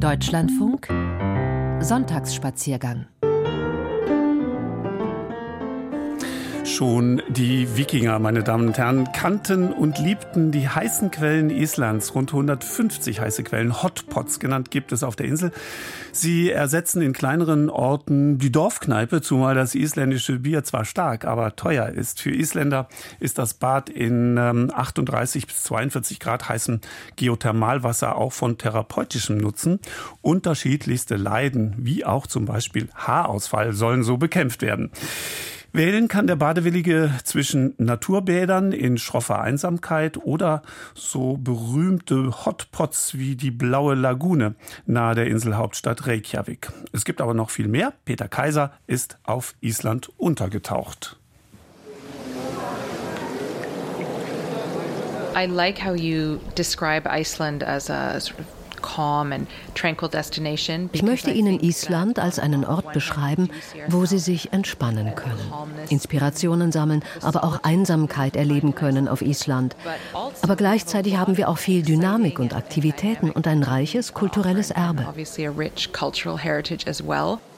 Deutschlandfunk. Sonntagsspaziergang Schon die Wikinger, meine Damen und Herren, kannten und liebten die heißen Quellen Islands. Rund 150 heiße Quellen, Hotpots genannt, gibt es auf der Insel. Sie ersetzen in kleineren Orten die Dorfkneipe, zumal das isländische Bier zwar stark, aber teuer ist. Für Isländer ist das Bad in 38 ähm, bis 42 Grad heißem Geothermalwasser auch von therapeutischem Nutzen. Unterschiedlichste Leiden, wie auch zum Beispiel Haarausfall, sollen so bekämpft werden. Wählen kann der Badewillige zwischen Naturbädern in schroffer Einsamkeit oder so berühmte Hotpots wie die Blaue Lagune nahe der Inselhauptstadt Reykjavik. Es gibt aber noch viel mehr. Peter Kaiser ist auf Island untergetaucht. I like how you describe Iceland as a sort of ich möchte Ihnen Island als einen Ort beschreiben, wo Sie sich entspannen können, Inspirationen sammeln, aber auch Einsamkeit erleben können auf Island. Aber gleichzeitig haben wir auch viel Dynamik und Aktivitäten und ein reiches kulturelles Erbe.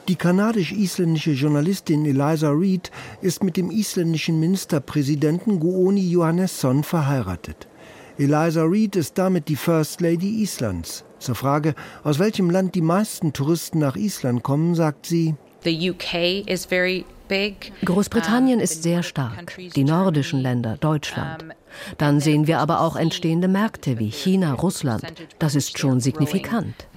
Die kanadisch-isländische Journalistin Eliza Reid ist mit dem isländischen Ministerpräsidenten Guoni Johannesson verheiratet. Eliza Reid ist damit die First Lady Islands. Zur Frage, aus welchem Land die meisten Touristen nach Island kommen, sagt sie, Großbritannien ist sehr stark, die nordischen Länder, Deutschland. Dann sehen wir aber auch entstehende Märkte wie China, Russland. Das ist schon signifikant.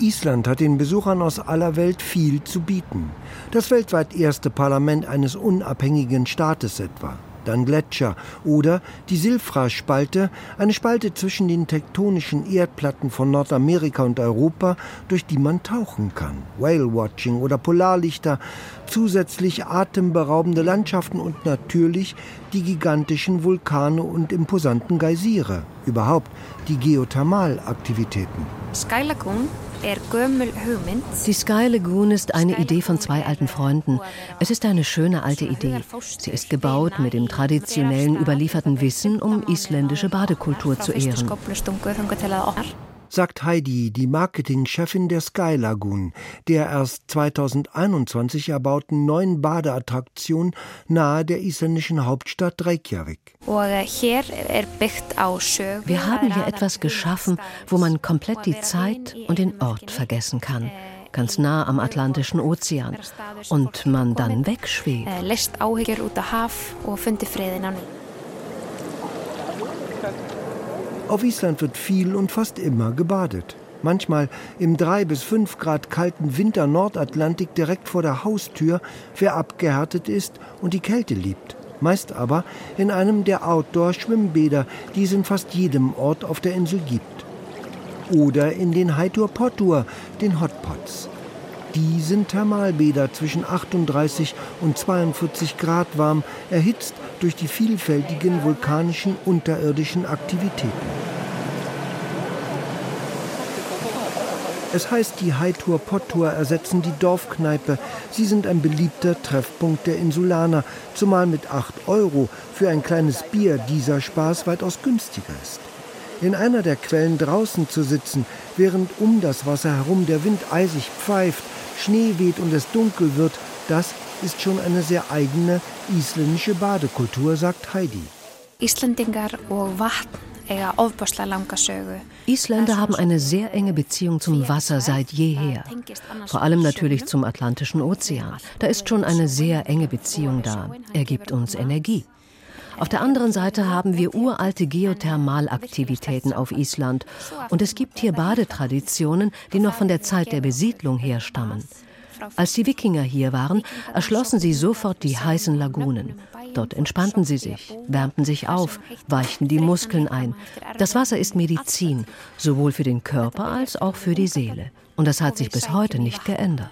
Island hat den Besuchern aus aller Welt viel zu bieten. Das weltweit erste Parlament eines unabhängigen Staates etwa dann Gletscher oder die Silfra-Spalte, eine Spalte zwischen den tektonischen Erdplatten von Nordamerika und Europa, durch die man tauchen kann. Whale-Watching oder Polarlichter, zusätzlich atemberaubende Landschaften und natürlich die gigantischen Vulkane und imposanten Geysire. Überhaupt die Geothermalaktivitäten. Sky Lagoon die Sky Lagoon ist eine Idee von zwei alten Freunden. Es ist eine schöne alte Idee. Sie ist gebaut mit dem traditionellen überlieferten Wissen, um isländische Badekultur zu ehren sagt Heidi, die Marketingchefin der Sky Lagoon, der erst 2021 erbauten neuen Badeattraktion nahe der isländischen Hauptstadt Reykjavik. Wir haben hier etwas geschaffen, wo man komplett die Zeit und den Ort vergessen kann ganz nah am Atlantischen Ozean und man dann wegschwebt. Auf Island wird viel und fast immer gebadet. Manchmal im 3 bis 5 Grad kalten Winter Nordatlantik direkt vor der Haustür, wer abgehärtet ist und die Kälte liebt. Meist aber in einem der Outdoor-Schwimmbäder, die es in fast jedem Ort auf der Insel gibt. Oder in den Heitur Pottur, den Hotpots. Die sind Thermalbäder zwischen 38 und 42 Grad warm, erhitzt durch die vielfältigen vulkanischen unterirdischen Aktivitäten. Es heißt, die Hightour Pottour ersetzen die Dorfkneipe. Sie sind ein beliebter Treffpunkt der Insulaner, zumal mit 8 Euro für ein kleines Bier dieser Spaß weitaus günstiger ist. In einer der Quellen draußen zu sitzen, während um das Wasser herum der Wind eisig pfeift, Schnee weht und es dunkel wird, das ist schon eine sehr eigene isländische Badekultur, sagt Heidi. Isländer haben eine sehr enge Beziehung zum Wasser seit jeher. Vor allem natürlich zum Atlantischen Ozean. Da ist schon eine sehr enge Beziehung da. Er gibt uns Energie. Auf der anderen Seite haben wir uralte Geothermalaktivitäten auf Island. Und es gibt hier Badetraditionen, die noch von der Zeit der Besiedlung herstammen. Als die Wikinger hier waren, erschlossen sie sofort die heißen Lagunen. Dort entspannten sie sich, wärmten sich auf, weichten die Muskeln ein. Das Wasser ist Medizin, sowohl für den Körper als auch für die Seele. Und das hat sich bis heute nicht geändert.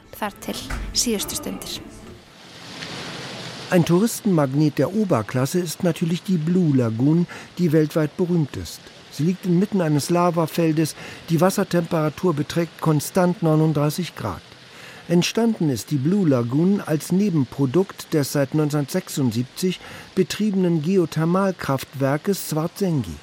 Ein Touristenmagnet der Oberklasse ist natürlich die Blue Lagoon, die weltweit berühmt ist. Sie liegt inmitten eines Lavafeldes, die Wassertemperatur beträgt konstant 39 Grad. Entstanden ist die Blue Lagoon als Nebenprodukt des seit 1976 betriebenen Geothermalkraftwerkes Svartsengi.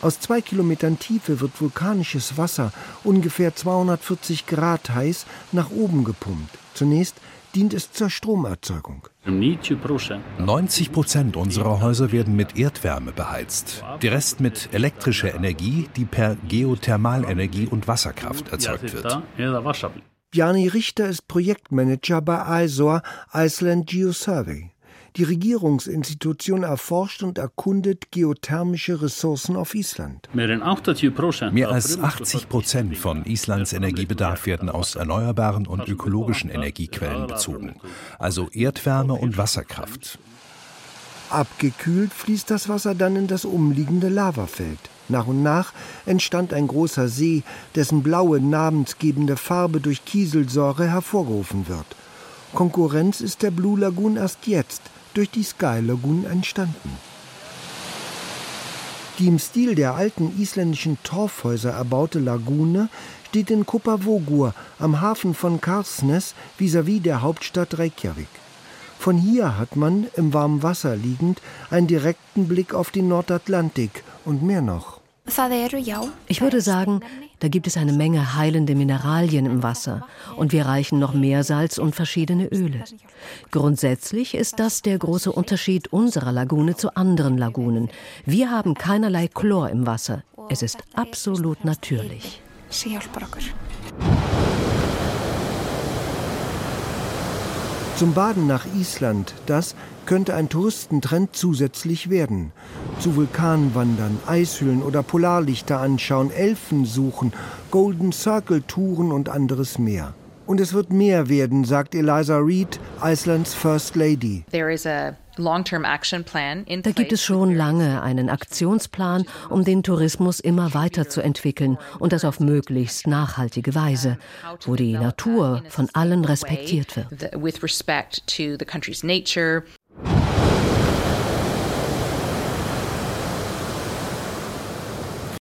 Aus zwei Kilometern Tiefe wird vulkanisches Wasser, ungefähr 240 Grad heiß, nach oben gepumpt. Zunächst dient es zur Stromerzeugung. 90 Prozent unserer Häuser werden mit Erdwärme beheizt. Der Rest mit elektrischer Energie, die per Geothermalenergie und Wasserkraft erzeugt wird. Bjarni Richter ist Projektmanager bei ISOR, Iceland Geosurvey. Die Regierungsinstitution erforscht und erkundet geothermische Ressourcen auf Island. Mehr als 80 Prozent von Islands Energiebedarf werden aus erneuerbaren und ökologischen Energiequellen bezogen, also Erdwärme und Wasserkraft. Abgekühlt fließt das Wasser dann in das umliegende Lavafeld. Nach und nach entstand ein großer See, dessen blaue, namensgebende Farbe durch Kieselsäure hervorgerufen wird. Konkurrenz ist der Blue Lagoon erst jetzt, durch die Sky Lagoon entstanden. Die im Stil der alten isländischen Torfhäuser erbaute Lagune steht in Kopavogur am Hafen von Karsnes vis-à-vis -vis der Hauptstadt Reykjavik. Von hier hat man, im warmen Wasser liegend, einen direkten Blick auf den Nordatlantik und mehr noch. Ich würde sagen, da gibt es eine Menge heilende Mineralien im Wasser und wir reichen noch Meersalz und verschiedene Öle. Grundsätzlich ist das der große Unterschied unserer Lagune zu anderen Lagunen. Wir haben keinerlei Chlor im Wasser. Es ist absolut natürlich. Zum Baden nach Island, das könnte ein Touristentrend zusätzlich werden. Zu Vulkanen wandern, Eishöhlen oder Polarlichter anschauen, Elfen suchen, Golden Circle Touren und anderes mehr. Und es wird mehr werden, sagt Eliza Reid, Icelands First Lady. There is a da gibt es schon lange einen Aktionsplan, um den Tourismus immer weiter zu entwickeln und das auf möglichst nachhaltige Weise, wo die Natur von allen respektiert wird.